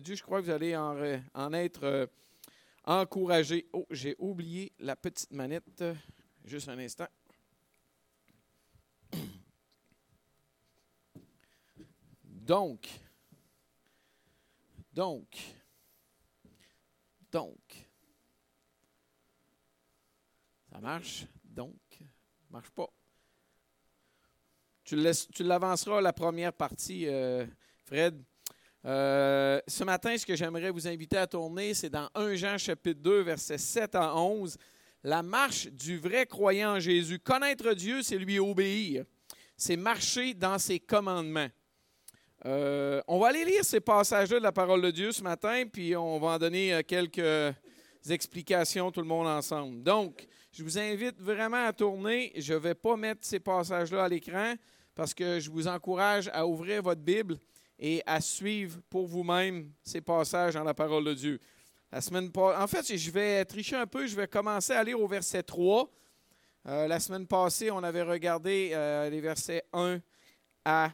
Dieu, je crois que vous allez en, être euh, encouragés. Oh, j'ai oublié la petite manette. Juste un instant. Donc, donc, donc, ça marche, donc, marche pas. Tu l'avanceras la première partie, euh, Fred. Euh, ce matin, ce que j'aimerais vous inviter à tourner, c'est dans 1 Jean chapitre 2, versets 7 à 11, la marche du vrai croyant en Jésus. Connaître Dieu, c'est lui obéir. C'est marcher dans ses commandements. Euh, on va aller lire ces passages-là de la parole de Dieu ce matin, puis on va en donner euh, quelques explications tout le monde ensemble. Donc, je vous invite vraiment à tourner. Je ne vais pas mettre ces passages-là à l'écran parce que je vous encourage à ouvrir votre Bible et à suivre pour vous-même ces passages dans la parole de Dieu. La semaine en fait, je vais tricher un peu, je vais commencer à lire au verset 3. Euh, la semaine passée, on avait regardé euh, les versets 1 à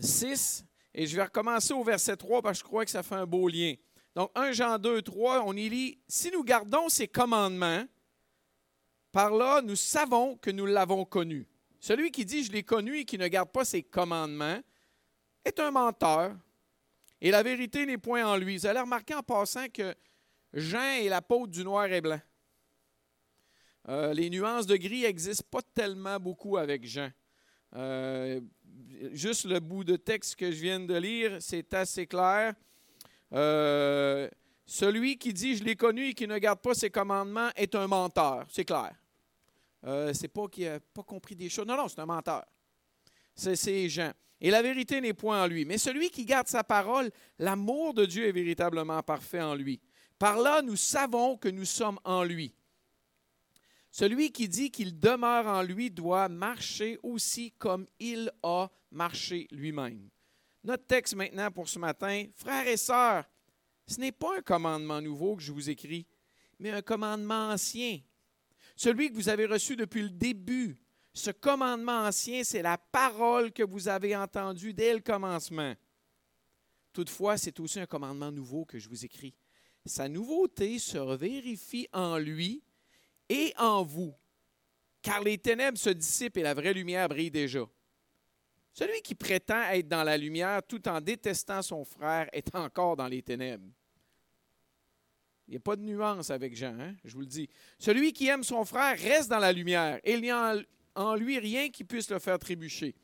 6 et je vais recommencer au verset 3 parce que je crois que ça fait un beau lien. Donc 1 Jean 2, 3, on y lit, si nous gardons ses commandements, par là, nous savons que nous l'avons connu. Celui qui dit je l'ai connu et qui ne garde pas ses commandements est un menteur et la vérité n'est point en lui. Vous allez remarquer en passant que Jean est l'apôtre du noir et blanc. Euh, les nuances de gris n'existent pas tellement beaucoup avec Jean. Euh, juste le bout de texte que je viens de lire, c'est assez clair. Euh, celui qui dit je l'ai connu et qui ne garde pas ses commandements est un menteur. C'est clair. C'est pas qu'il n'a pas compris des choses. Non, non, c'est un menteur. C'est Jean. Et la vérité n'est point en lui. Mais celui qui garde sa parole, l'amour de Dieu est véritablement parfait en lui. Par là, nous savons que nous sommes en lui. Celui qui dit qu'il demeure en lui doit marcher aussi comme il a marché lui-même. Notre texte maintenant pour ce matin, frères et sœurs, ce n'est pas un commandement nouveau que je vous écris, mais un commandement ancien celui que vous avez reçu depuis le début. Ce commandement ancien, c'est la parole que vous avez entendue dès le commencement. Toutefois, c'est aussi un commandement nouveau que je vous écris. Sa nouveauté se vérifie en lui et en vous, car les ténèbres se dissipent et la vraie lumière brille déjà. Celui qui prétend être dans la lumière tout en détestant son frère est encore dans les ténèbres. Il n'y a pas de nuance avec Jean, hein, je vous le dis. Celui qui aime son frère reste dans la lumière il en lui rien qui puisse le faire trébucher.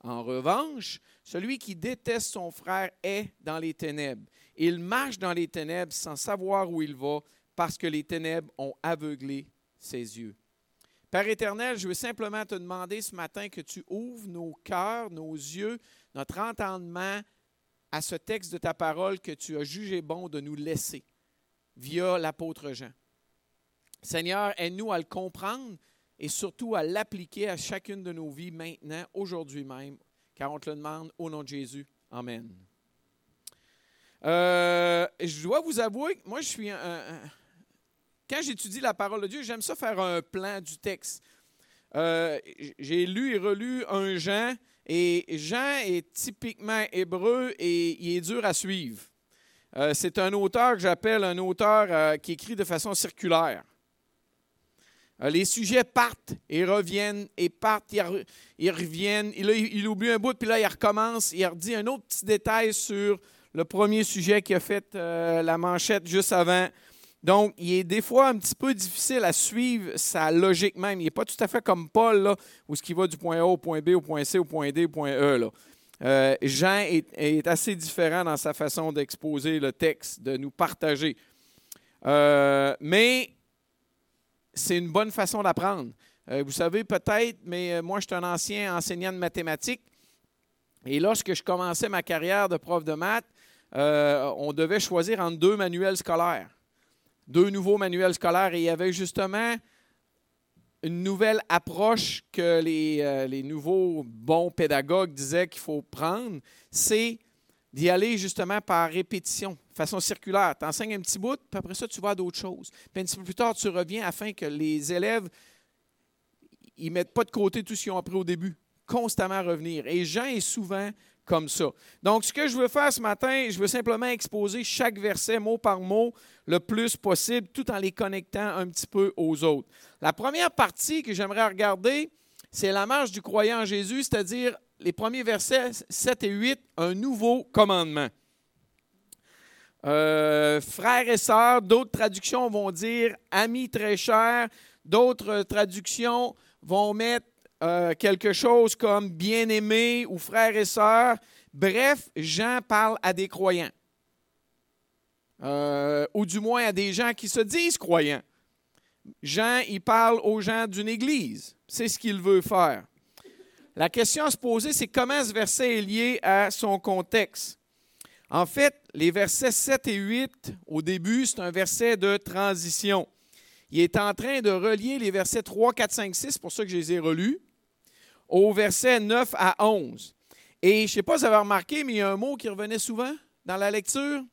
En revanche, celui qui déteste son frère est dans les ténèbres. Il marche dans les ténèbres sans savoir où il va parce que les ténèbres ont aveuglé ses yeux. Père éternel, je veux simplement te demander ce matin que tu ouvres nos cœurs, nos yeux, notre entendement à ce texte de ta parole que tu as jugé bon de nous laisser via l'apôtre Jean. Seigneur, aide-nous à le comprendre et surtout à l'appliquer à chacune de nos vies maintenant, aujourd'hui même, car on te le demande au nom de Jésus. Amen. Euh, je dois vous avouer, moi je suis un, quand j'étudie la parole de Dieu, j'aime ça faire un plan du texte. Euh, j'ai lu et relu un Jean, et Jean est typiquement hébreu et il est dur à suivre. Euh, c'est un auteur que j'appelle un auteur qui écrit de façon circulaire. Euh, les sujets partent et reviennent et partent, ils, reviennent. Il, oublie un bout, puis là, il recommence. Il redit un autre petit détail sur le premier sujet qui a fait la manchette juste avant. Donc, il est des fois un petit peu difficile à suivre sa logique même. Il n'est pas tout à fait comme Paul, là, où ce qui va du point A au point B, au point C, au point D, au point E. Là. Euh, Jean est, assez différent dans sa façon d'exposer le texte, de nous partager. Euh, mais c'est une bonne façon d'apprendre. Euh, vous savez peut-être, mais moi, je suis un ancien enseignant de mathématiques. Et lorsque je commençais ma carrière de prof de maths, on devait choisir entre deux manuels scolaires, deux nouveaux manuels scolaires. Et il y avait justement une nouvelle approche que les, euh, les nouveaux bons pédagogues disaient qu'il faut prendre, c'est d'y aller justement par répétition, façon circulaire. Tu enseignes un petit bout, puis après ça, tu vas à d'autres choses. Puis un petit peu plus tard, tu reviens afin que les élèves ne mettent pas de côté tout ce qu'ils ont appris au début. Constamment revenir. Et Jean est souvent comme ça. Donc, ce que je veux faire ce matin, je veux simplement exposer chaque verset mot par mot le plus possible, tout en les connectant un petit peu aux autres. La première partie que j'aimerais regarder, c'est la marche du croyant en Jésus, c'est-à-dire les premiers versets 7 et 8, un nouveau commandement. Euh, frères et sœurs, d'autres traductions vont dire amis très chers, d'autres traductions vont mettre euh, quelque chose comme bien-aimés ou frères et sœurs. Bref, Jean parle à des croyants. Euh, ou du moins à des gens qui se disent croyants. Jean, il parle aux gens d'une église. C'est ce qu'il veut faire. La question à se poser, c'est comment ce verset est lié à son contexte. En fait, les versets 7 et 8, au début, c'est un verset de transition. Il est en train de relier les versets 3, 4, 5, 6, pour ça que je les ai relus, au verset 9 à 11. Et je ne sais pas si vous avez remarqué, mais il y a un mot qui revenait souvent dans la lecture.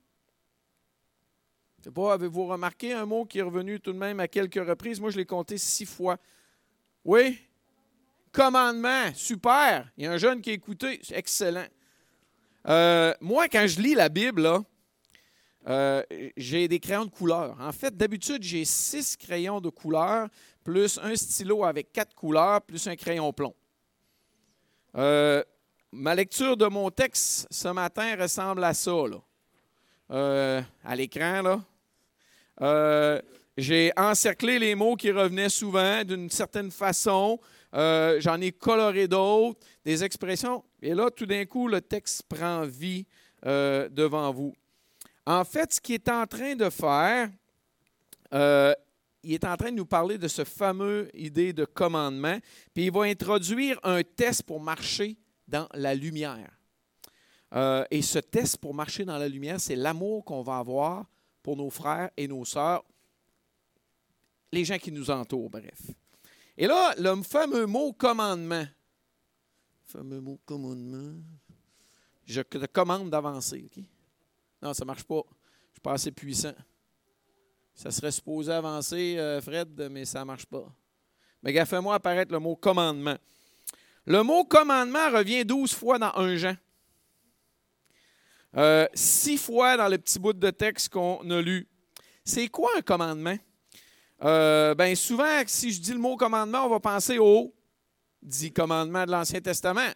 Je ne sais pas, avez-vous remarqué un mot qui est revenu tout de même à quelques reprises? Moi, je l'ai compté six fois. Oui? Commandement, super. Il y a un jeune qui a écouté, excellent. Euh, moi, quand je lis la Bible, euh, j'ai des crayons de couleur. En fait, d'habitude, j'ai six crayons de couleur, plus un stylo avec quatre couleurs, plus un crayon plomb. Euh, ma lecture de mon texte ce matin ressemble à ça, à l'écran, là. J'ai encerclé les mots qui revenaient souvent d'une certaine façon. J'en ai coloré d'autres, des expressions. Et là, tout d'un coup, le texte prend vie euh, devant vous. En fait, ce qu'il est en train de faire, euh, il est en train de nous parler de ce fameux idée de commandement, puis il va introduire un test pour marcher dans la lumière. Euh, et ce test pour marcher dans la lumière, c'est l'amour qu'on va avoir pour nos frères et nos sœurs, les gens qui nous entourent, bref. Et là, le fameux mot commandement, fameux mot commandement. Je te commande d'avancer. Non, ça ne marche pas. Je ne suis pas assez puissant. Ça serait supposé avancer, euh, Fred, mais ça ne marche pas. Mais gars, fais-moi apparaître le mot commandement. Le mot commandement revient douze fois dans un Jean. Euh, six fois dans le petit bout de texte qu'on a lu. C'est quoi un commandement? Euh, ben souvent, si je dis le mot commandement, on va penser au dit commandement de l'Ancien Testament.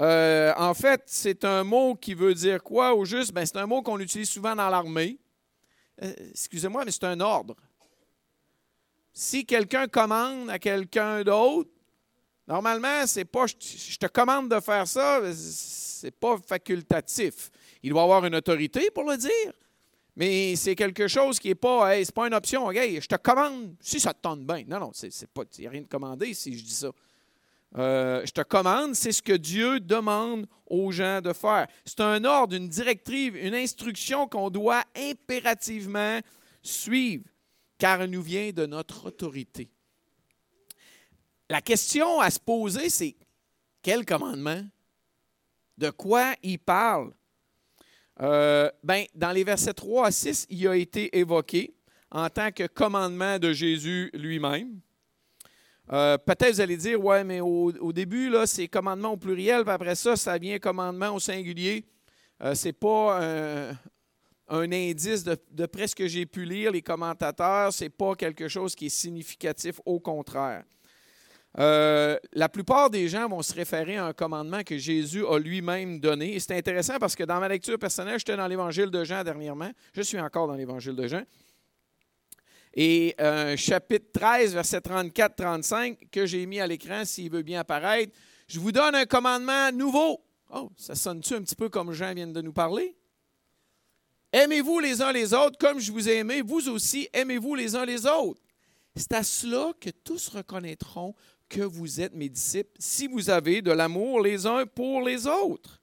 Euh, en fait, c'est un mot qui veut dire quoi au juste? Ben, c'est un mot qu'on utilise souvent dans l'armée. Euh, excusez-moi, mais c'est un ordre. Si quelqu'un commande à quelqu'un d'autre, normalement, c'est pas je te commande de faire ça, c'est pas facultatif. Il doit avoir une autorité pour le dire. Mais c'est quelque chose qui n'est pas, pas une option. Je te commande si ça te tente bien. Non, non, il n'y a rien de commandé si je dis ça. Euh, je te commande, c'est ce que Dieu demande aux gens de faire. C'est un ordre, une directive, une instruction qu'on doit impérativement suivre, car elle nous vient de notre autorité. La question à se poser, c'est quel commandement? De quoi il parle? Euh, ben, dans les versets 3 à 6, il a été évoqué en tant que commandement de Jésus lui-même. Euh, peut-être vous allez dire, ouais, mais au, début, c'est commandement au pluriel, puis après ça, ça vient commandement au singulier. Euh, ce n'est pas un, indice de, de près ce que j'ai pu lire, les commentateurs, ce n'est pas quelque chose qui est significatif, au contraire. Euh, la plupart des gens vont se référer à un commandement que Jésus a lui-même donné. Et c'est intéressant parce que dans ma lecture personnelle, j'étais dans l'Évangile de Jean dernièrement. Je suis encore dans l'Évangile de Jean. Et euh, chapitre 13, verset 34-35, que j'ai mis à l'écran s'il veut bien apparaître. Je vous donne un commandement nouveau. Oh, ça sonne-tu un petit peu comme Jean vient de nous parler? Aimez-vous les uns les autres comme je vous ai aimé, vous aussi aimez-vous les uns les autres. C'est à cela que tous reconnaîtront que vous êtes mes disciples si vous avez de l'amour les uns pour les autres.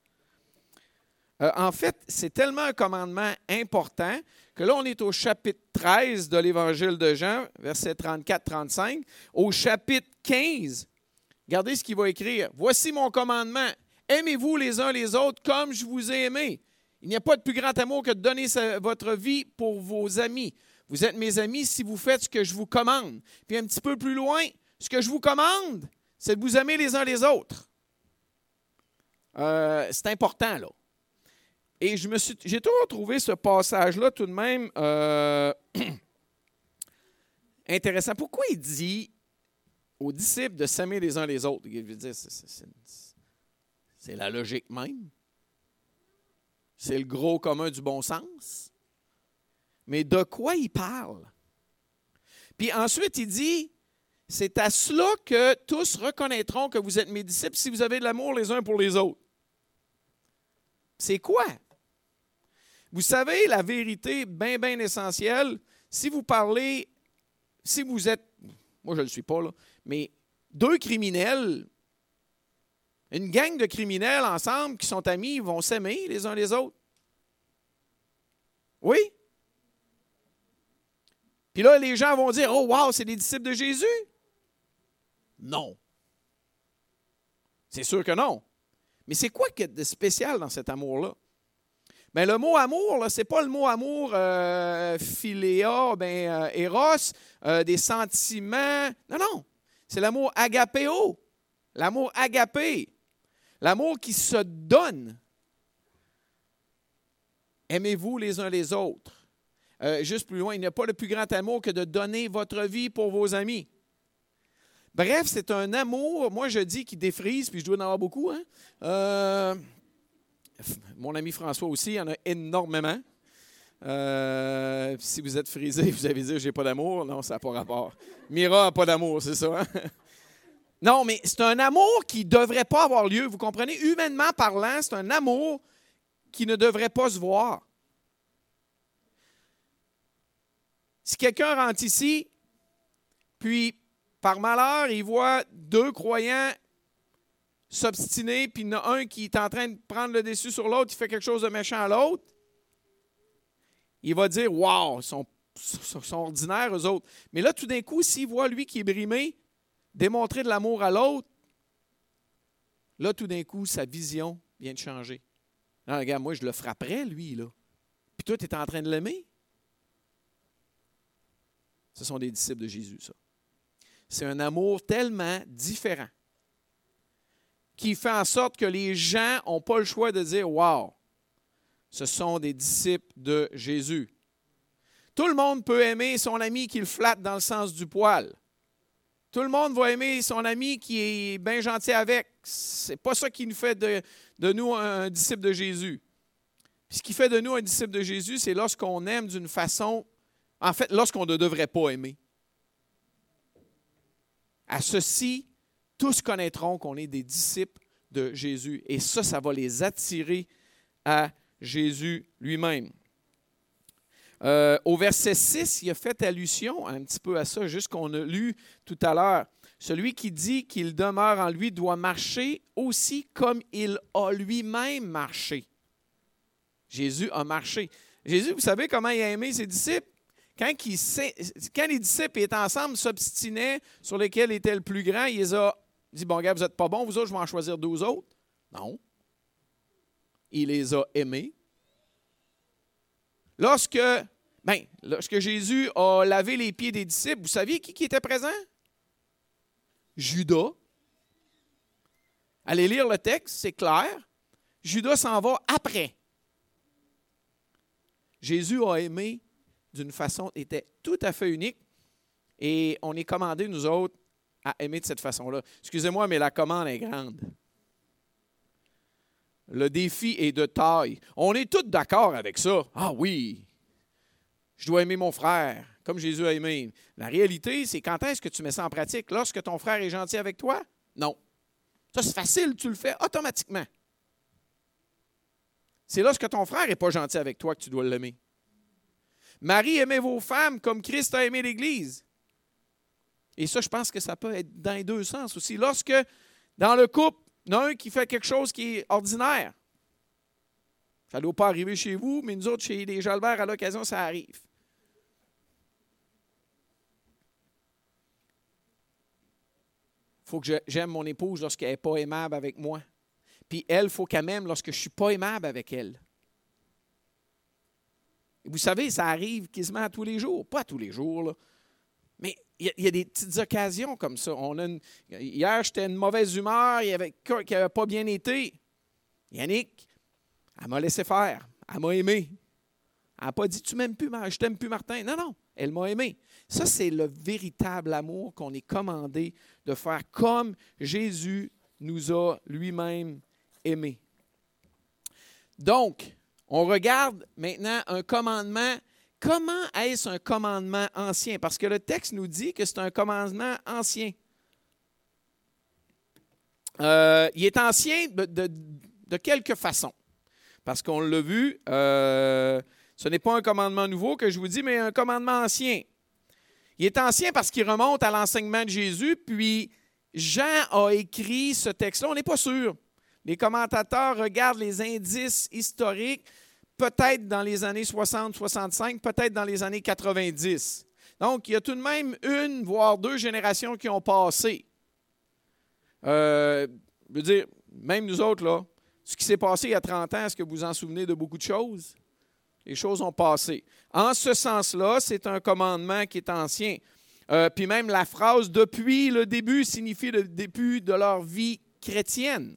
Euh, en fait, c'est tellement un commandement important que là, on est au chapitre 13 de l'Évangile de Jean, versets 34-35. Au chapitre 15, regardez ce qu'il va écrire. Voici mon commandement. Aimez-vous les uns les autres comme je vous ai aimé. Il n'y a pas de plus grand amour que de donner votre vie pour vos amis. Vous êtes mes amis si vous faites ce que je vous commande. Puis un petit peu plus loin, ce que je vous commande, c'est de vous aimer les uns les autres. euh, c'est important, là. Et j'ai toujours trouvé ce passage-là tout de même euh, intéressant. Pourquoi il dit aux disciples de s'aimer les uns les autres? Il veut dire, c'est la logique même. C'est le gros commun du bon sens. Mais de quoi il parle? Puis ensuite, il dit, c'est à cela que tous reconnaîtront que vous êtes mes disciples si vous avez de l'amour les uns pour les autres. C'est quoi? Vous savez, la vérité bien, bien essentielle, si vous parlez, si vous êtes, moi je ne le suis pas, là, mais deux criminels, une gang de criminels ensemble qui sont amis, vont s'aimer les uns les autres. Oui? Puis là, les gens vont dire Oh, wow, c'est des disciples de Jésus? Non. C'est sûr que non. Mais c'est quoi de spécial dans cet amour-là? Bien, le mot amour, ce n'est pas le mot amour euh, philéa, ben, euh, eros, euh, des sentiments. Non, non. C'est l'amour agapéo. L'amour agapé. L'amour qui se donne. Aimez-vous les uns les autres. juste plus loin, il n'y a pas de plus grand amour que de donner votre vie pour vos amis. Bref, c'est un amour, moi je dis, qui défrise, puis je dois en avoir beaucoup. Hein? Euh, mon ami François aussi, il en a énormément. Euh, si vous êtes frisé, vous avez dit j'ai pas d'amour. Non, ça n'a pas rapport. Mira n'a pas d'amour, c'est ça. Hein? Non, mais c'est un amour qui ne devrait pas avoir lieu. Vous comprenez? Humainement parlant, c'est un amour qui ne devrait pas se voir. Si quelqu'un rentre ici, puis par malheur, il voit deux croyants s'obstiner, puis il y en a un qui est en train de prendre le dessus sur l'autre, il fait quelque chose de méchant à l'autre, il va dire Waouh, ils sont, ordinaires, eux autres. Mais là, tout d'un coup, s'il voit lui qui est brimé démontrer de l'amour à l'autre, là, tout d'un coup, sa vision vient de changer. Non, regarde, moi, je le frapperais, lui, là. Puis toi, tu es en train de l'aimer. Ce sont des disciples de Jésus, ça. C'est un amour tellement différent qui fait en sorte que les gens n'ont pas le choix de dire Wow, ce sont des disciples de Jésus. Tout le monde peut aimer son ami qui le flatte dans le sens du poil. Tout le monde va aimer son ami qui est bien gentil avec. C'est pas ça qui nous fait de, de nous un disciple de Jésus. ce qui fait de nous un disciple de Jésus, c'est lorsqu'on aime d'une façon, en fait, lorsqu'on ne devrait pas aimer. À ceci, tous connaîtront qu'on est des disciples de Jésus. Et ça, ça va les attirer à Jésus lui-même. Euh, au verset 6, il a fait allusion un petit peu à ça, juste qu'on a lu tout à l'heure. Celui qui dit qu'il demeure en lui doit marcher aussi comme il a lui-même marché. Jésus a marché. Jésus, vous savez comment il a aimé ses disciples? Quand, les disciples étaient ensemble, s'obstinaient sur lesquels était le plus grand, il les a dit Bon, gars, vous n'êtes pas bons, vous autres, je vais en choisir deux autres. Non. Il les a aimés. Lorsque, ben, lorsque Jésus a lavé les pieds des disciples, vous saviez qui, qui était présent? Judas. Allez lire le texte, c'est clair. Judas s'en va après. Jésus a aimé d'une façon était tout à fait unique. Et on est commandé, nous autres, à aimer de cette façon-là. Excusez-moi, mais la commande est grande. Le défi est de taille. On est tous d'accord avec ça. Ah oui, je dois aimer mon frère comme Jésus a aimé. La réalité, c'est quand est-ce que tu mets ça en pratique? Lorsque ton frère est gentil avec toi? Non. Ça, c'est facile, tu le fais automatiquement. C'est lorsque ton frère n'est pas gentil avec toi que tu dois l'aimer. Marie, aimez vos femmes comme Christ a aimé l'Église. Et ça, je pense que ça peut être dans les deux sens aussi. Lorsque, dans le couple, il y en a qui fait quelque chose qui est ordinaire. Ça ne doit pas arriver chez vous, mais nous autres, chez les Jalbert, à l'occasion, ça arrive. Il faut que j'aime mon épouse lorsqu'elle n'est pas aimable avec moi. Puis elle, il faut qu'elle m'aime lorsque je ne suis pas aimable avec elle. Vous savez, ça arrive quasiment à tous les jours. Pas tous les jours, mais il y, a des petites occasions comme ça. Hier, j'étais une mauvaise humeur, il y avait qui n'avait pas bien été. Yannick, elle m'a laissé faire. Elle m'a aimé. Elle n'a pas dit Tu m'aimes plus, je t'aime plus, Martin. Non, non, elle m'a aimé. Ça, c'est le véritable amour qu'on est commandé de faire comme Jésus nous a lui-même aimés. Donc, on regarde maintenant un commandement. Comment est-ce un commandement ancien? Parce que le texte nous dit que c'est un commandement ancien. Euh, il est ancien de, quelque façon. Parce qu'on l'a vu, euh, ce n'est pas un commandement nouveau que je vous dis, mais un commandement ancien. Il est ancien parce qu'il remonte à l'enseignement de Jésus, puis Jean a écrit ce texte-là, on n'est pas sûr. Les commentateurs regardent les indices historiques, peut-être dans les années 60-65, peut-être dans les années 90. Donc, il y a tout de même une, voire deux générations qui ont passé. Euh, je veux dire, même nous autres, là, ce qui s'est passé il y a 30 ans, est-ce que vous vous en souvenez de beaucoup de choses? Les choses ont passé. En ce sens-là, c'est un commandement qui est ancien. Euh, puis même la phrase depuis le début signifie le début de leur vie chrétienne.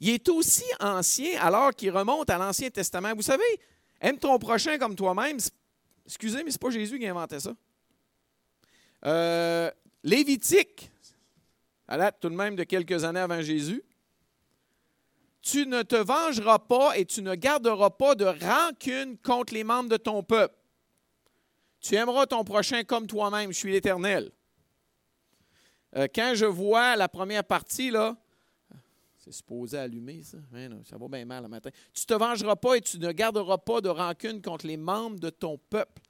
Il est aussi ancien alors qu'il remonte à l'Ancien Testament. Vous savez, aime ton prochain comme toi-même. Excusez, mais ce n'est pas Jésus qui a inventé ça. Euh, Lévitique, à date tout de même de quelques années avant Jésus. Tu ne te vengeras pas et tu ne garderas pas de rancune contre les membres de ton peuple. Tu aimeras ton prochain comme toi-même. Je suis l'Éternel. Euh, quand je vois la première partie, là, c'est supposé allumer, ça. ça va bien mal le matin. Tu ne te vengeras pas et tu ne garderas pas de rancune contre les membres de ton peuple.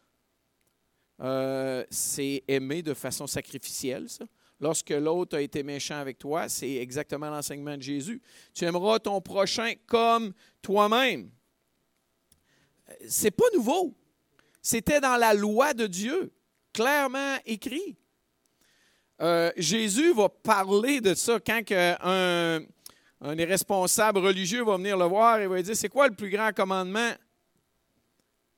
Euh, c'est aimer de façon sacrificielle, ça. Lorsque l'autre a été méchant avec toi, c'est exactement l'enseignement de Jésus. Tu aimeras ton prochain comme toi-même. C'est pas nouveau. C'était dans la loi de Dieu, clairement écrit. Euh, Jésus va parler de ça quand un, un responsable religieux va venir le voir et va lui dire C'est quoi le plus grand commandement?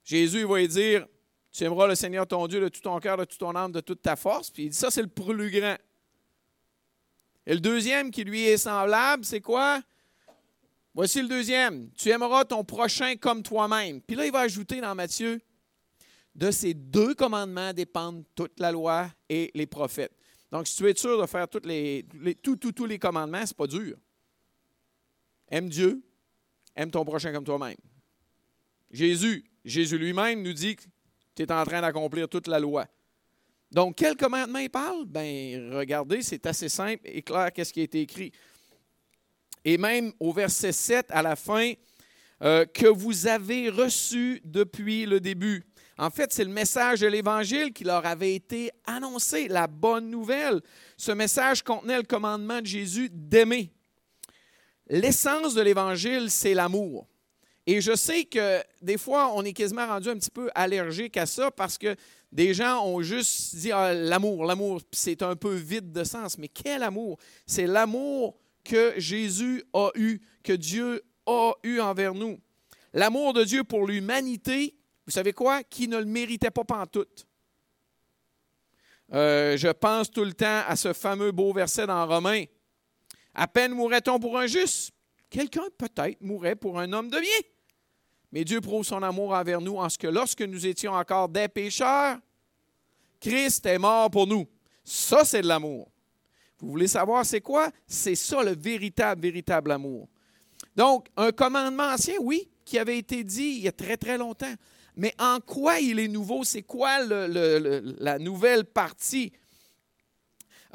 Jésus va lui dire Tu aimeras le Seigneur ton Dieu de tout ton cœur, de toute ton âme, de toute ta force. Puis il dit Ça, c'est le plus grand. Et le deuxième qui lui est semblable, c'est quoi? Voici le deuxième. Tu aimeras ton prochain comme toi-même. Puis là, il va ajouter dans Matthieu, de ces deux commandements dépendent toute la loi et les prophètes. Donc, si tu es sûr de faire toutes les, tous les commandements, ce n'est pas dur. Aime Dieu, aime ton prochain comme toi-même. Jésus, Jésus lui-même nous dit que tu es en train d'accomplir toute la loi. Donc, quel commandement il parle? Bien, regardez, c'est assez simple et clair qu'est-ce qui a été écrit. Et même au verset 7, à la fin, euh, que vous avez reçu depuis le début. En fait, c'est le message de l'Évangile qui leur avait été annoncé, la bonne nouvelle. Ce message contenait le commandement de Jésus d'aimer. L'essence de l'Évangile, c'est l'amour. Et je sais que des fois, on est quasiment rendu un petit peu allergique à ça parce que des gens ont juste dit ah, l'amour, l'amour, c'est un peu vide de sens. Mais quel amour? C'est l'amour que Jésus a eu, que Dieu a eu envers nous. L'amour de Dieu pour l'humanité, vous savez quoi? Qui ne le méritait pas pantoute. Euh, je pense tout le temps à ce fameux beau verset dans Romains. À peine mourrait-on pour un juste. Quelqu'un peut-être mourrait pour un homme de bien. Mais Dieu prouve son amour envers nous en ce que lorsque nous étions encore des pécheurs, Christ est mort pour nous. Ça, c'est de l'amour. Vous voulez savoir c'est quoi? C'est ça le véritable, véritable amour. Donc, un commandement ancien, oui, qui avait été dit il y a très, très longtemps. Mais en quoi il est nouveau? C'est quoi la nouvelle partie?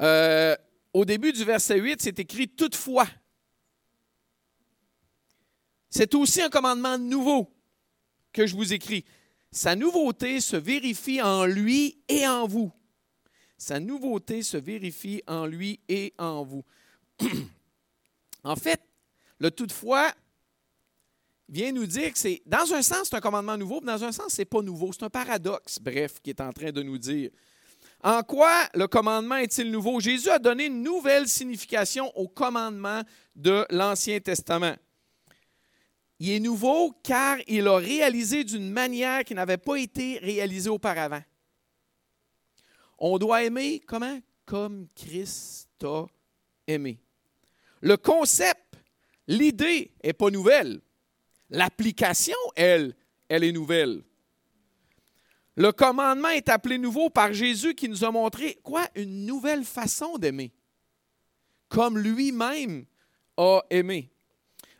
Euh, au début du verset 8, c'est écrit toutefois. C'est aussi un commandement nouveau que je vous écris. Sa nouveauté se vérifie en lui et en vous. Sa nouveauté se vérifie en lui et en vous. en fait, le toutefois vient nous dire que c'est, dans un sens, c'est un commandement nouveau, mais dans un sens, ce n'est pas nouveau. C'est un paradoxe, bref, qui est en train de nous dire. En quoi le commandement est-il nouveau? Jésus a donné une nouvelle signification au commandement de l'Ancien Testament. Il est nouveau car il a réalisé d'une manière qui n'avait pas été réalisée auparavant. On doit aimer comment? Comme Christ a aimé. Le concept, L'idée n'est pas nouvelle. L'application, elle, elle est nouvelle. Le commandement est appelé nouveau par Jésus qui nous a montré quoi? Une nouvelle façon d'aimer, comme lui-même a aimé.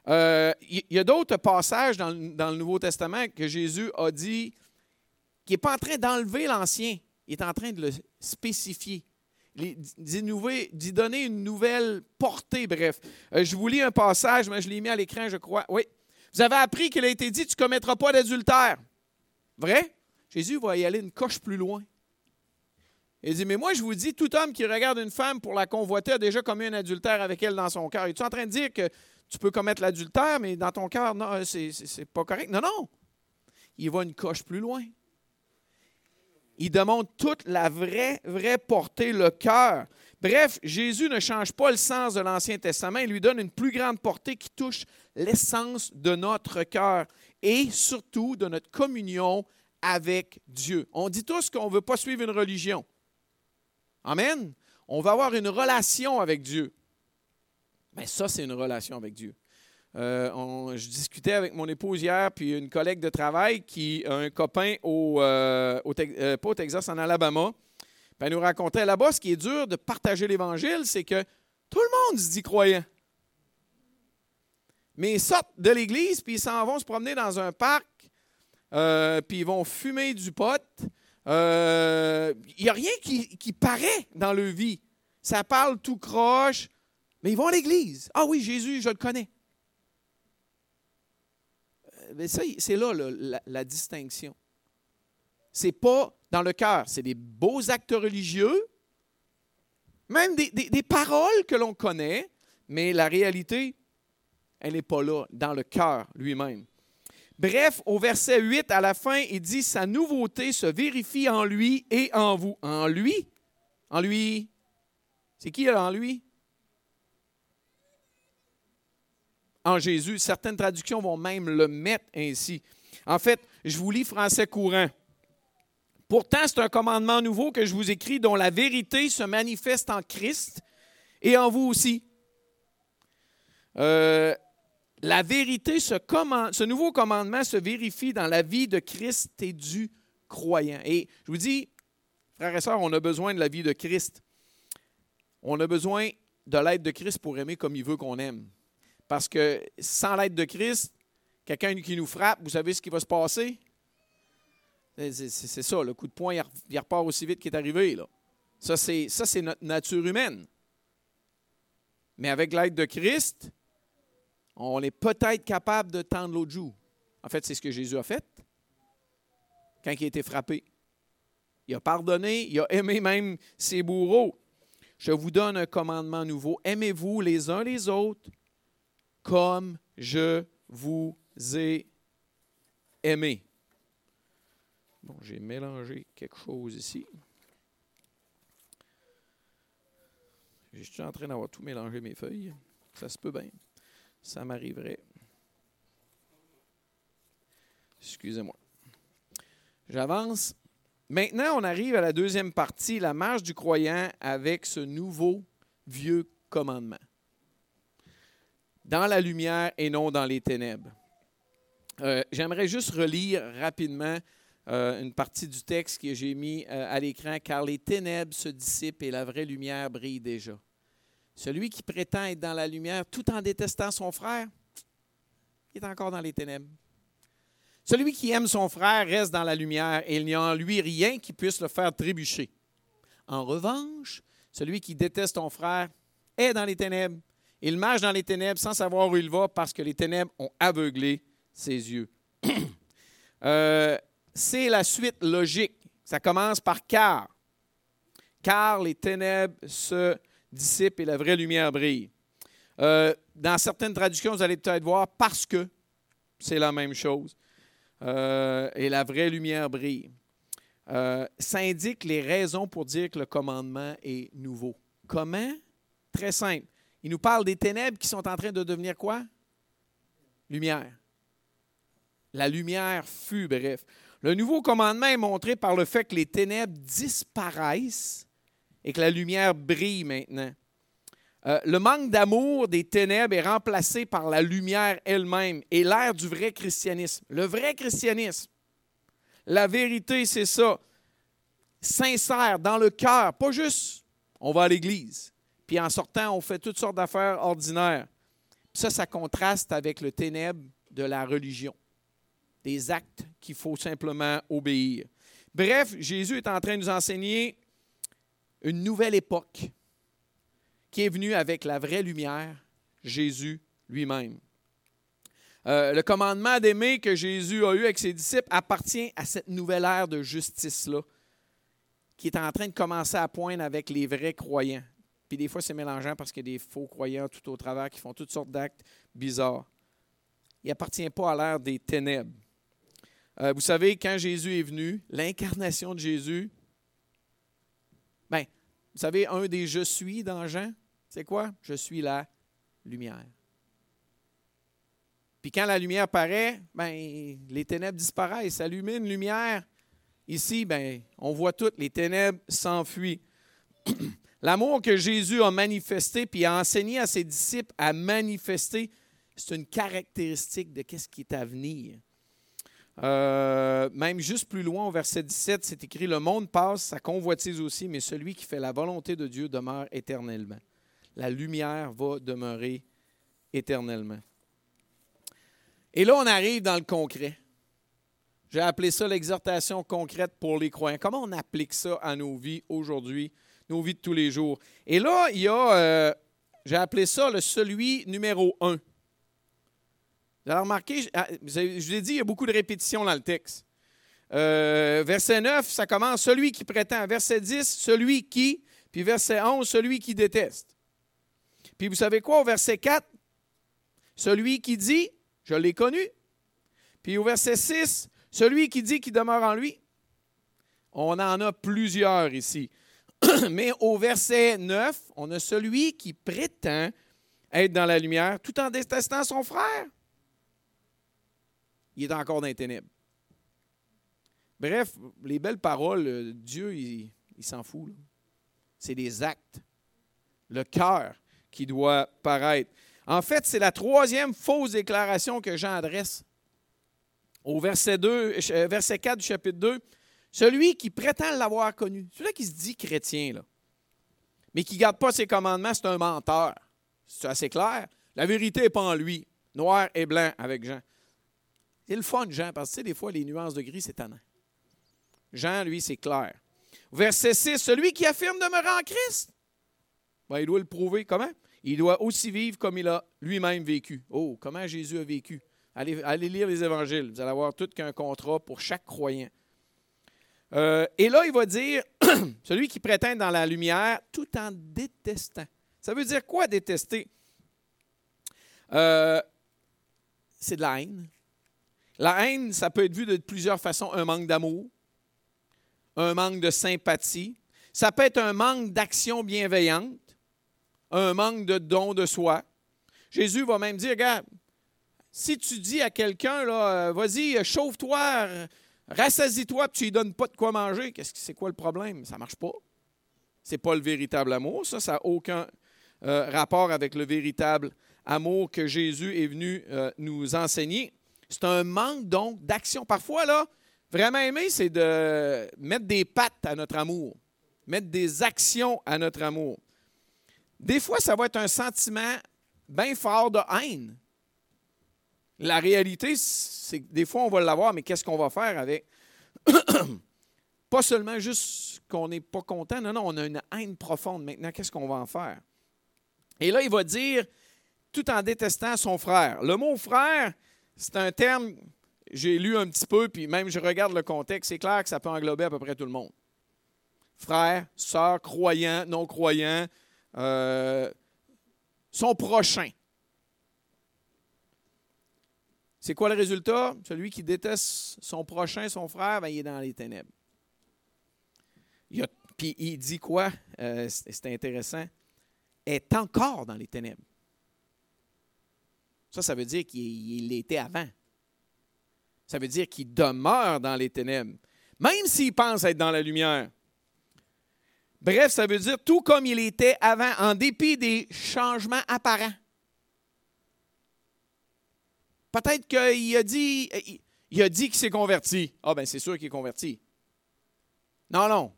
Il euh, y a d'autres passages dans, le Nouveau Testament que Jésus a dit qu'il n'est pas en train d'enlever l'ancien, il est en train de le spécifier, d'y donner une nouvelle portée, bref. Euh, je vous lis un passage, mais je l'ai mis à l'écran, je crois. Oui. Vous avez appris qu'il a été dit, tu ne commettras pas d'adultère. Vrai? Jésus va y aller une coche plus loin. Il dit, mais moi je vous dis, tout homme qui regarde une femme pour la convoiter a déjà commis un adultère avec elle dans son cœur. Es-tu en train de dire que tu peux commettre l'adultère, mais dans ton cœur, non, c'est pas correct? Non, non. Il va une coche plus loin. Il demande toute la vraie, vraie portée, le cœur. Bref, Jésus ne change pas le sens de l'Ancien Testament, il lui donne une plus grande portée qui touche l'essence de notre cœur et surtout de notre communion avec Dieu. On dit tous qu'on ne veut pas suivre une religion. Amen. On veut avoir une relation avec Dieu. Mais ça, c'est une relation avec Dieu. Euh, je discutais avec mon épouse hier, puis une collègue de travail qui a un copain au, euh, euh, au Texas, en Alabama. Puis elle nous racontait là-bas, ce qui est dur de partager l'Évangile, c'est que tout le monde se dit croyant. Mais ils sortent de l'église, puis ils s'en vont se promener dans un parc, puis ils vont fumer du pot. Il n'y a rien qui, qui paraît dans leur vie. Ça parle tout croche, mais ils vont à l'église. Ah oui, Jésus, je le connais. Euh, mais ça, c'est là, la, la, distinction. C'est pas dans le cœur, c'est des beaux actes religieux, même des, des paroles que l'on connaît, mais la réalité, elle n'est pas là, dans le cœur lui-même. Bref, au verset 8, à la fin, il dit Sa nouveauté se vérifie en lui et en vous. En lui? En lui? C'est qui en lui? En Jésus. Certaines traductions vont même le mettre ainsi. En fait, je vous lis français courant. Pourtant, c'est un commandement nouveau que je vous écris dont la vérité se manifeste en Christ et en vous aussi. Euh, la vérité, ce, ce nouveau commandement se vérifie dans la vie de Christ et du croyant. Et je vous dis, frères et sœurs, on a besoin de la vie de Christ. On a besoin de l'aide de Christ pour aimer comme il veut qu'on aime. Parce que sans l'aide de Christ, quelqu'un qui nous frappe, vous savez ce qui va se passer? C'est ça, le coup de poing, il repart aussi vite qu'il est arrivé. Là. Ça, c'est notre nature humaine. Mais avec l'aide de Christ, on est peut-être capable de tendre l'autre joue. En fait, c'est ce que Jésus a fait quand il a été frappé. Il a pardonné, il a aimé même ses bourreaux. Je vous donne un commandement nouveau. Aimez-vous les uns les autres comme je vous ai aimé. Bon, j'ai mélangé quelque chose ici. Je suis en train d'avoir tout mélangé mes feuilles. Ça se peut bien. Ça m'arriverait. Excusez-moi. J'avance. Maintenant, on arrive à la deuxième partie, la marche du croyant avec ce nouveau vieux commandement dans la lumière et non dans les ténèbres. Euh, j'aimerais juste relire rapidement euh, une partie du texte que j'ai mis euh, à l'écran, car les ténèbres se dissipent et la vraie lumière brille déjà. Celui qui prétend être dans la lumière tout en détestant son frère, il est encore dans les ténèbres. Celui qui aime son frère reste dans la lumière et il n'y a en lui rien qui puisse le faire trébucher. En revanche, celui qui déteste son frère est dans les ténèbres il marche dans les ténèbres sans savoir où il va parce que les ténèbres ont aveuglé ses yeux. Euh, c'est la suite logique. Ça commence par car. Car les ténèbres se dissipent et la vraie lumière brille. Euh, dans certaines traductions, vous allez peut-être voir parce que c'est la même chose. Euh, et la vraie lumière brille. ça indique les raisons pour dire que le commandement est nouveau. Comment? Très simple. Il nous parle des ténèbres qui sont en train de devenir quoi? Lumière. La lumière fut, bref. Le nouveau commandement est montré par le fait que les ténèbres disparaissent et que la lumière brille maintenant. Euh, le manque d'amour des ténèbres est remplacé par la lumière elle-même et l'ère du vrai christianisme. Le vrai christianisme, la vérité, c'est ça. Sincère, dans le cœur, pas juste on va à l'église, puis en sortant, on fait toutes sortes d'affaires ordinaires. ça, ça contraste avec le ténèbre de la religion, des actes qu'il faut simplement obéir. Bref, Jésus est en train de nous enseigner une nouvelle époque qui est venue avec la vraie lumière, Jésus lui-même. Euh, le commandement d'aimer que Jésus a eu avec ses disciples appartient à cette nouvelle ère de justice-là, qui est en train de commencer à poindre avec les vrais croyants. Puis des fois, c'est mélangeant parce qu'il y a des faux croyants tout au travers qui font toutes sortes d'actes bizarres. Il n'appartient pas à l'ère des ténèbres. Euh, vous savez, quand Jésus est venu, l'incarnation de Jésus, ben, vous savez, un des je suis dans Jean, c'est quoi? Je suis la lumière. Puis quand la lumière paraît, ben, les ténèbres disparaissent. Allumer une lumière, ici, ben, on voit toutes, les ténèbres s'enfuient. L'amour que Jésus a manifesté puis a enseigné à ses disciples à manifester, c'est une caractéristique de ce qui est à venir. Euh, même juste plus loin, au verset 17, c'est écrit Le monde passe, sa convoitise aussi, mais celui qui fait la volonté de Dieu demeure éternellement. La lumière va demeurer éternellement. Et là, on arrive dans le concret. J'ai appelé ça l'exhortation concrète pour les croyants. Comment on applique ça à nos vies aujourd'hui, nos vies de tous les jours? Et là, il y a, euh, j'ai appelé ça le celui numéro un. Vous remarqué, ah, je vous ai dit, il y a beaucoup de répétitions dans le texte. Euh, verset 9, ça commence celui qui prétend. Verset 10, celui qui. Puis verset 11, celui qui déteste. Puis vous savez quoi au verset 4? Celui qui dit, je l'ai connu. Puis au verset 6, celui qui dit qu'il demeure en lui. On en a plusieurs ici. Mais au verset 9, on a celui qui prétend être dans la lumière tout en détestant son frère il est encore dans les ténèbres. Bref, les belles paroles, euh, Dieu, il, s'en fout. C'est des actes. Le cœur qui doit paraître. En fait, c'est la troisième fausse déclaration que Jean adresse. Au verset, 2, euh, verset 4 du chapitre 2, celui qui prétend l'avoir connu, celui-là qui se dit chrétien, là, mais qui ne garde pas ses commandements, c'est un menteur. C'est assez clair. La vérité n'est pas en lui. Noir et blanc avec Jean. C'est le fun, Jean, parce que des fois, les nuances de gris, c'est tannant. Jean, lui, c'est clair. Verset 6, celui qui affirme demeurer en Christ, ben, il doit le prouver. Comment? Il doit aussi vivre comme il a lui-même vécu. Oh, comment Jésus a vécu? Allez, allez lire les évangiles. Vous allez avoir tout qu'un contrat pour chaque croyant. Euh, et là, il va dire, celui qui prétend dans la lumière tout en détestant. Ça veut dire quoi détester? Euh, c'est de la haine. La haine, ça peut être vu de plusieurs façons. Un manque d'amour, un manque de sympathie. Ça peut être un manque d'action bienveillante, un manque de don de soi. Jésus va même dire, regarde, si tu dis à quelqu'un, euh, vas-y, chauffe-toi, rassasie-toi, puis tu lui donnes pas de quoi manger, qu'est-ce que c'est quoi le problème? Ça marche pas. C'est pas le véritable amour. Ça, ça n'a aucun euh, rapport avec le véritable amour que Jésus est venu euh, nous enseigner. C'est un manque donc d'action. Parfois, là, vraiment aimer, c'est de mettre des pattes à notre amour, mettre des actions à notre amour. Des fois, ça va être un sentiment bien fort de haine. La réalité, c'est que des fois, on va l'avoir, mais qu'est-ce qu'on va faire avec? pas seulement juste qu'on n'est pas content, non, non, on a une haine profonde. Maintenant, qu'est-ce qu'on va en faire? Et là, il va dire, tout en détestant son frère. Le mot frère, c'est un terme, j'ai lu un petit peu, puis même je regarde le contexte, c'est clair que ça peut englober à peu près tout le monde. Frères, sœurs, croyants, non-croyants, euh, son prochain. C'est quoi le résultat? Celui qui déteste son prochain, son frère, ben, il est dans les ténèbres. puis il dit quoi? Euh, c'est intéressant. Est encore dans les ténèbres. Ça, ça veut dire qu'il l'était avant. Ça veut dire qu'il demeure dans les ténèbres, même s'il pense être dans la lumière. Bref, ça veut dire tout comme il était avant, en dépit des changements apparents. Peut-être qu'il a dit, qu'il s'est converti. Ah ben c'est sûr qu'il est converti. Non, non.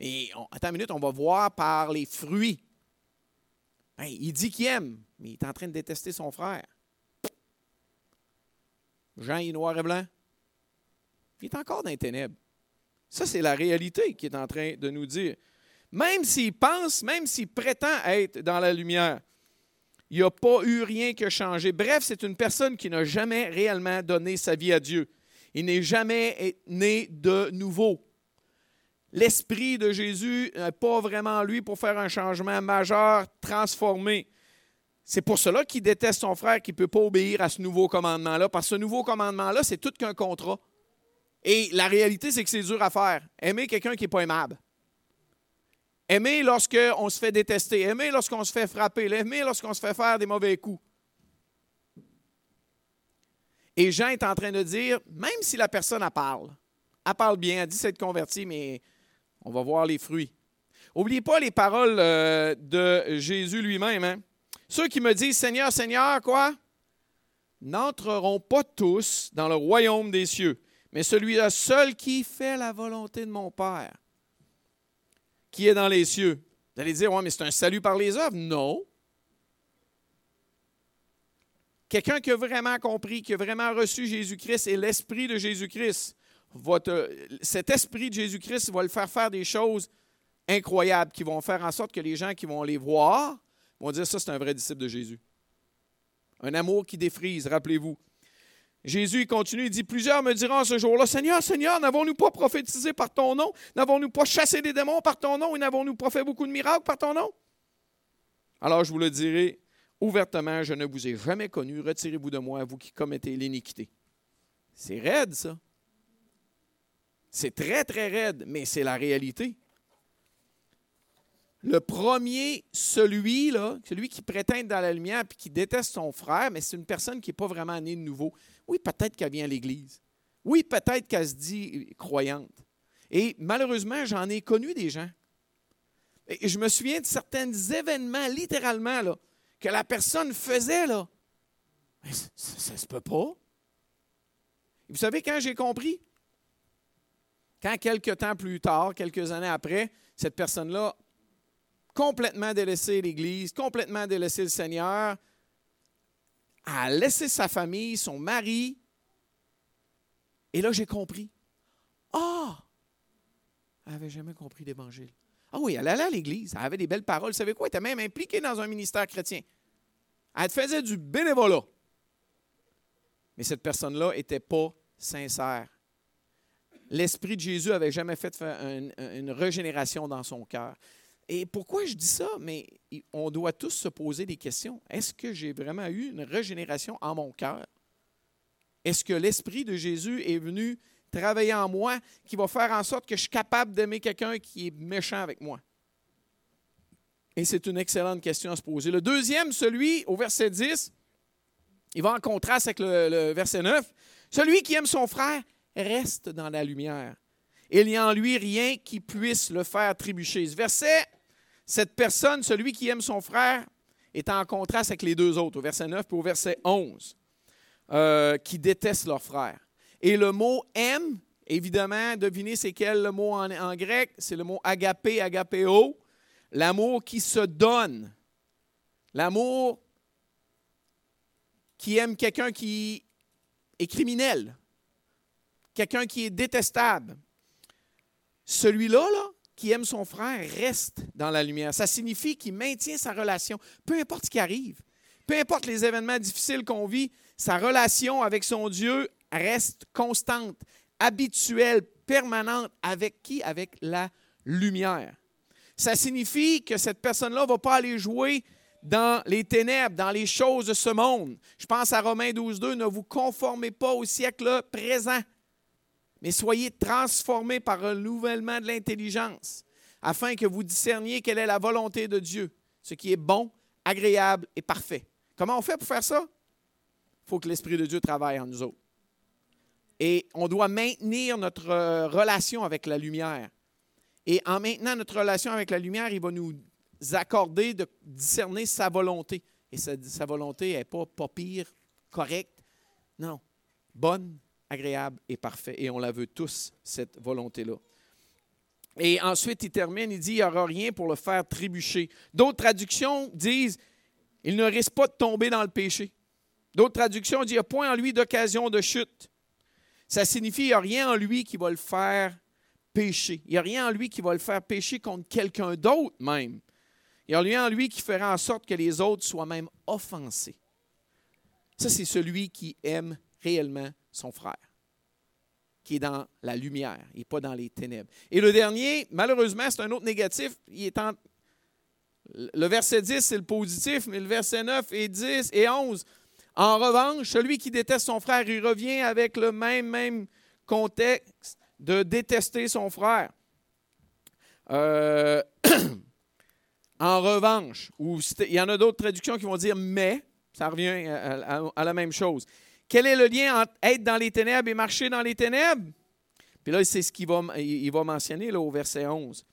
Mais attends une minute, on va voir par les fruits. Ben, il dit qu'il aime, mais il est en train de détester son frère. Jean est noir et blanc. Il est encore dans les ténèbres. Ça, c'est la réalité qu'il est en train de nous dire. Même s'il pense, même s'il prétend être dans la lumière, il n'y a pas eu rien qui a changé. Bref, c'est une personne qui n'a jamais réellement donné sa vie à Dieu. Il n'est jamais né de nouveau. L'Esprit de Jésus n'est pas vraiment lui pour faire un changement majeur, transformé. C'est pour cela qu'il déteste son frère qui ne peut pas obéir à ce nouveau commandement-là, parce que ce nouveau commandement-là, c'est tout qu'un contrat. Et la réalité, c'est que c'est dur à faire. Aimer quelqu'un qui n'est pas aimable. Aimer lorsqu'on se fait détester. Aimer lorsqu'on se fait frapper. Aimer lorsqu'on se fait faire des mauvais coups. Et Jean est en train de dire, même si la personne, elle parle, elle parle bien, elle dit s'être convertie, mais on va voir les fruits. N'oubliez pas les paroles euh, de Jésus lui-même. Hein. Ceux qui me disent Seigneur, Seigneur, quoi? N'entreront pas tous dans le royaume des cieux, mais celui-là seul qui fait la volonté de mon Père, qui est dans les cieux. Vous allez dire, ouais, mais c'est un salut par les œuvres. Non. Quelqu'un qui a vraiment compris, qui a vraiment reçu Jésus-Christ et l'Esprit de Jésus-Christ, cet Esprit de Jésus-Christ va le faire faire des choses incroyables qui vont faire en sorte que les gens qui vont les voir vont dire ça, c'est un vrai disciple de Jésus. Un amour qui défrise, rappelez-vous. Jésus continue, il dit, plusieurs me diront ce jour-là, Seigneur, Seigneur, n'avons-nous pas prophétisé par ton nom? N'avons-nous pas chassé des démons par ton nom? Et n'avons-nous pas fait beaucoup de miracles par ton nom? Alors je vous le dirai ouvertement, je ne vous ai jamais connu, retirez-vous de moi, vous qui commettez l'iniquité. C'est raide, ça. C'est très, très raide, mais c'est la réalité. Le premier, celui, là, celui qui prétend être dans la lumière et qui déteste son frère, mais c'est une personne qui n'est pas vraiment née de nouveau. Oui, peut-être qu'elle vient à l'Église. Oui, peut-être qu'elle se dit croyante. Et malheureusement, j'en ai connu des gens. Et je me souviens de certains événements, littéralement, là, que la personne faisait. Là. Mais ça ne se peut pas. Et vous savez, quand j'ai compris, quand quelques temps plus tard, quelques années après, cette personne-là complètement délaissé l'Église, complètement délaissé le Seigneur, a laissé sa famille, son mari. Et là, j'ai compris. Ah! Elle n'avait jamais compris l'Évangile. Ah oui, elle allait à l'Église, elle avait des belles paroles. Vous savez quoi? Elle était même impliquée dans un ministère chrétien. Elle faisait du bénévolat. Mais cette personne-là n'était pas sincère. L'Esprit de Jésus n'avait jamais fait une régénération dans son cœur. Et pourquoi je dis ça? Mais on doit tous se poser des questions. Est-ce que j'ai vraiment eu une régénération en mon cœur? Est-ce que l'Esprit de Jésus est venu travailler en moi qui va faire en sorte que je suis capable d'aimer quelqu'un qui est méchant avec moi? Et c'est une excellente question à se poser. Le deuxième, celui au verset 10, il va en contraste avec le, verset 9. Celui qui aime son frère reste dans la lumière il n'y a en lui rien qui puisse le faire trébucher. Ce verset, cette personne, celui qui aime son frère, est en contraste avec les deux autres, au verset 9 et au verset 11, euh, qui détestent leur frère. Et le mot aime, évidemment, devinez c'est quel le mot en, grec? C'est le mot agapé, agapéo, l'amour qui se donne. L'amour qui aime quelqu'un qui est criminel, quelqu'un qui est détestable, celui-là, là, qui aime son frère, reste dans la lumière. Ça signifie qu'il maintient sa relation, peu importe ce qui arrive, peu importe les événements difficiles qu'on vit, sa relation avec son Dieu reste constante, habituelle, permanente. Avec qui? Avec la lumière. Ça signifie que cette personne-là ne va pas aller jouer dans les ténèbres, dans les choses de ce monde. Je pense à Romains 12, 2, ne vous conformez pas au siècle présent, mais soyez transformés par un renouvellement de l'intelligence, afin que vous discerniez quelle est la volonté de Dieu, ce qui est bon, agréable et parfait. Comment on fait pour faire ça? Il faut que l'Esprit de Dieu travaille en nous autres. Et on doit maintenir notre euh, relation avec la lumière. Et en maintenant notre relation avec la lumière, il va nous accorder de discerner sa volonté. Et sa, volonté n'est pas, pas pire, correcte. Non, bonne, agréable et parfaite. Et on la veut tous, cette volonté-là. Et ensuite, il termine, il dit, il n'y aura rien pour le faire trébucher. D'autres traductions disent, il ne risque pas de tomber dans le péché. D'autres traductions disent, il n'y a point en lui d'occasion de chute. Ça signifie, il n'y a rien en lui qui va le faire pécher. Il n'y a rien en lui qui va le faire pécher contre quelqu'un d'autre même. Il n'y a rien en lui qui fera en sorte que les autres soient même offensés. Ça, c'est celui qui aime réellement son frère, qui est dans la lumière et pas dans les ténèbres. Et le dernier, malheureusement, c'est un autre négatif. Il est. Le verset 10, c'est le positif, mais le verset 9 et 10 et 11. En revanche, celui qui déteste son frère, il revient avec le même, même contexte de détester son frère. Euh, en revanche, ou il y en a d'autres traductions qui vont dire mais, ça revient à, la même chose. Quel est le lien entre être dans les ténèbres et marcher dans les ténèbres? Puis là, c'est ce qu'il va, il va mentionner là, au verset 11.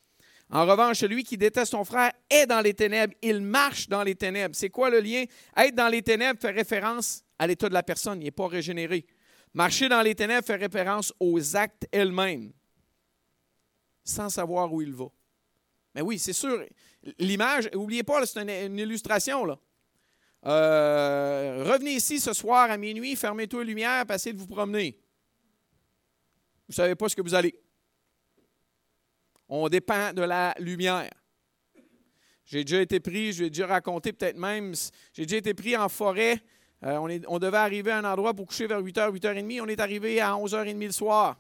En revanche, celui qui déteste son frère est dans les ténèbres, il marche dans les ténèbres. C'est quoi le lien? Être dans les ténèbres fait référence à l'état de la personne, il n'est pas régénéré. Marcher dans les ténèbres fait référence aux actes elles-mêmes, sans savoir où il va. Mais oui, c'est sûr. L'image, n'oubliez pas, c'est une, illustration. Là. Euh, revenez ici ce soir à minuit, fermez toi les lumières, passez de vous promener. Vous ne savez pas ce que vous allez. On dépend de la lumière. J'ai déjà été pris, je vais déjà raconté peut-être même, j'ai déjà été pris en forêt. Euh, on, devait arriver à un endroit pour coucher vers 8h, 8h30. On est arrivé à 11h30 le soir.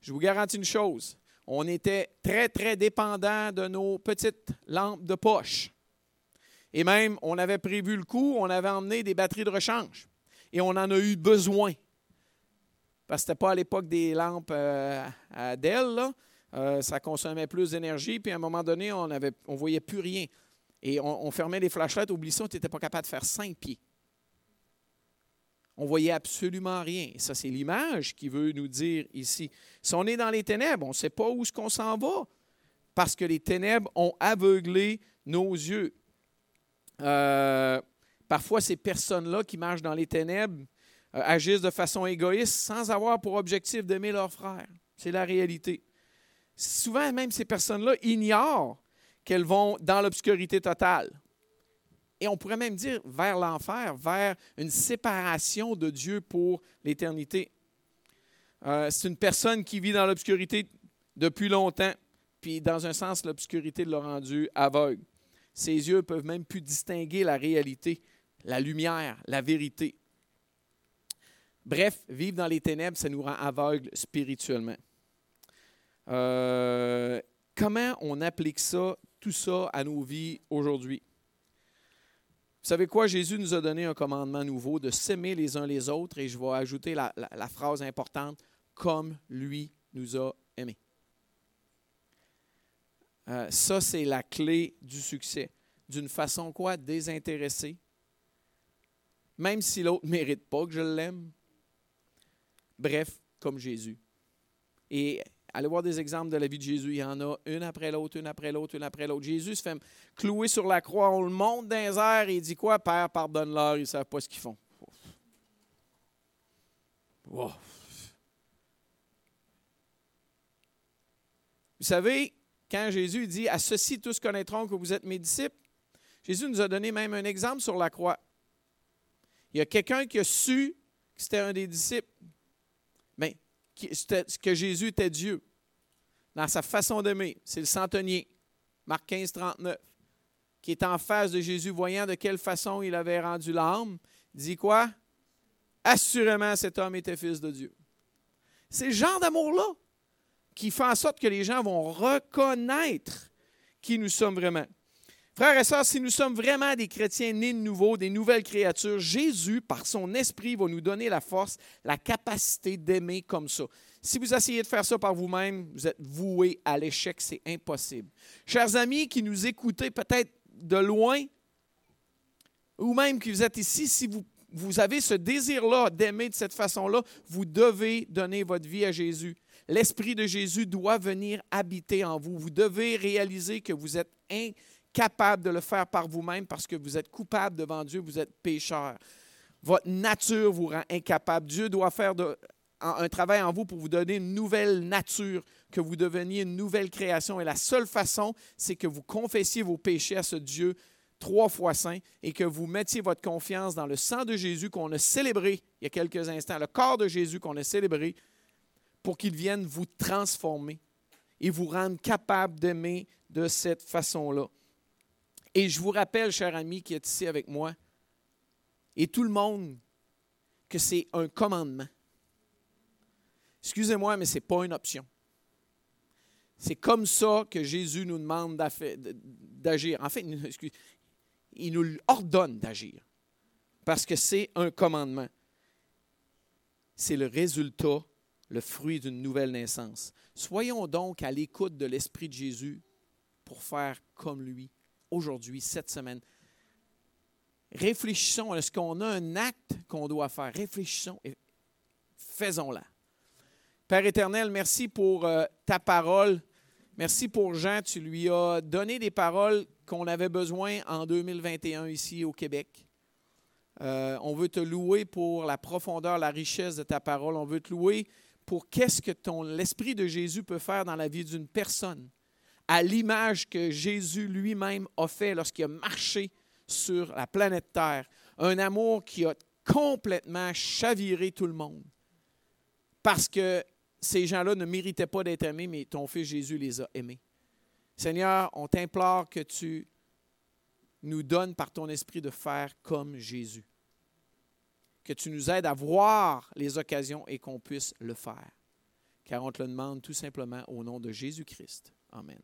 Je vous garantis une chose. On était très, très dépendant de nos petites lampes de poche. Et même, on avait prévu le coup, on avait emmené des batteries de rechange. Et on en a eu besoin. Parce que ce n'était pas à l'époque des lampes euh, à Dell. Euh, ça consommait plus d'énergie, puis à un moment donné, on ne on voyait plus rien. Et on, fermait les flashlights, oublie ça, tu n'étais pas capable de faire cinq pieds. On voyait absolument rien. Et ça, c'est l'image qui veut nous dire ici. Si on est dans les ténèbres, on ne sait pas où est-ce qu'on s'en va, parce que les ténèbres ont aveuglé nos yeux. Euh, parfois, ces personnes-là qui marchent dans les ténèbres euh, agissent de façon égoïste sans avoir pour objectif d'aimer leurs frères. C'est la réalité souvent même ces personnes-là ignorent qu'elles vont dans l'obscurité totale. Et on pourrait même dire vers l'enfer, vers une séparation de Dieu pour l'éternité. Euh, c'est une personne qui vit dans l'obscurité depuis longtemps, puis dans un sens, l'obscurité l'a rendu aveugle. Ses yeux peuvent même plus distinguer la réalité, la lumière, la vérité. Bref, vivre dans les ténèbres, ça nous rend aveugles spirituellement. Euh, comment on applique ça, tout ça à nos vies aujourd'hui? Vous savez quoi? Jésus nous a donné un commandement nouveau de s'aimer les uns les autres et je vais ajouter la, phrase importante, comme lui nous a aimés. Euh, ça, c'est la clé du succès. D'une façon quoi? Désintéressée. Même si l'autre ne mérite pas que je l'aime. Bref, comme Jésus. Et Allez voir des exemples de la vie de Jésus. Il y en a une après l'autre, une après l'autre, une après l'autre. Jésus se fait clouer sur la croix. On le monte dans les airs et il dit quoi? Père, pardonne-leur, ils ne savent pas ce qu'ils font. Vous savez, quand Jésus dit À ceci tous connaîtront que vous êtes mes disciples, Jésus nous a donné même un exemple sur la croix. Il y a quelqu'un qui a su que c'était un des disciples que Jésus était Dieu dans sa façon d'aimer. C'est le centenier, Marc 15, 39, qui est en face de Jésus, voyant de quelle façon il avait rendu l'âme, dit quoi? Assurément, cet homme était fils de Dieu. C'est genre d'amour-là qui fait en sorte que les gens vont reconnaître qui nous sommes vraiment. Frères et sœurs, si nous sommes vraiment des chrétiens nés de nouveau, des nouvelles créatures, Jésus, par son esprit, va nous donner la force, la capacité d'aimer comme ça. Si vous essayez de faire ça par vous-même, vous êtes voué à l'échec, c'est impossible. Chers amis qui nous écoutez peut-être de loin, ou même qui vous êtes ici, si vous vous avez ce désir-là d'aimer de cette façon-là, vous devez donner votre vie à Jésus. L'Esprit de Jésus doit venir habiter en vous. Vous devez réaliser que vous êtes incapable de le faire par vous-même parce que vous êtes coupable devant Dieu, vous êtes pécheur. Votre nature vous rend incapable. Dieu doit faire un travail en vous pour vous donner une nouvelle nature, que vous deveniez une nouvelle création. Et la seule façon, c'est que vous confessiez vos péchés à ce Dieu trois fois saint et que vous mettiez votre confiance dans le sang de Jésus qu'on a célébré il y a quelques instants, le corps de Jésus qu'on a célébré pour qu'il vienne vous transformer et vous rendre capable d'aimer de cette façon-là. Et je vous rappelle, cher ami qui est ici avec moi, et tout le monde, que c'est un commandement. Excusez-moi, mais ce n'est pas une option. C'est comme ça que Jésus nous demande d'agir. En fait, il nous ordonne d'agir parce que c'est un commandement. C'est le résultat, le fruit d'une nouvelle naissance. Soyons donc à l'écoute de l'Esprit de Jésus pour faire comme lui aujourd'hui, cette semaine. Réfléchissons, est-ce qu'on a un acte qu'on doit faire? Réfléchissons et faisons-la. Père éternel, merci pour euh, ta parole. Merci pour Jean, tu lui as donné des paroles qu'on avait besoin en 2021 ici au Québec. Euh, on veut te louer pour la profondeur, la richesse de ta parole. On veut te louer pour qu'est-ce que l'esprit de Jésus peut faire dans la vie d'une personne, à l'image que Jésus lui-même a fait lorsqu'il a marché sur la planète Terre. Un amour qui a complètement chaviré tout le monde. Parce que ces gens-là ne méritaient pas d'être aimés, mais ton Fils Jésus les a aimés. Seigneur, on t'implore que tu nous donnes par ton esprit de faire comme Jésus. Que tu nous aides à voir les occasions et qu'on puisse le faire. Car on te le demande tout simplement au nom de Jésus-Christ. Amen.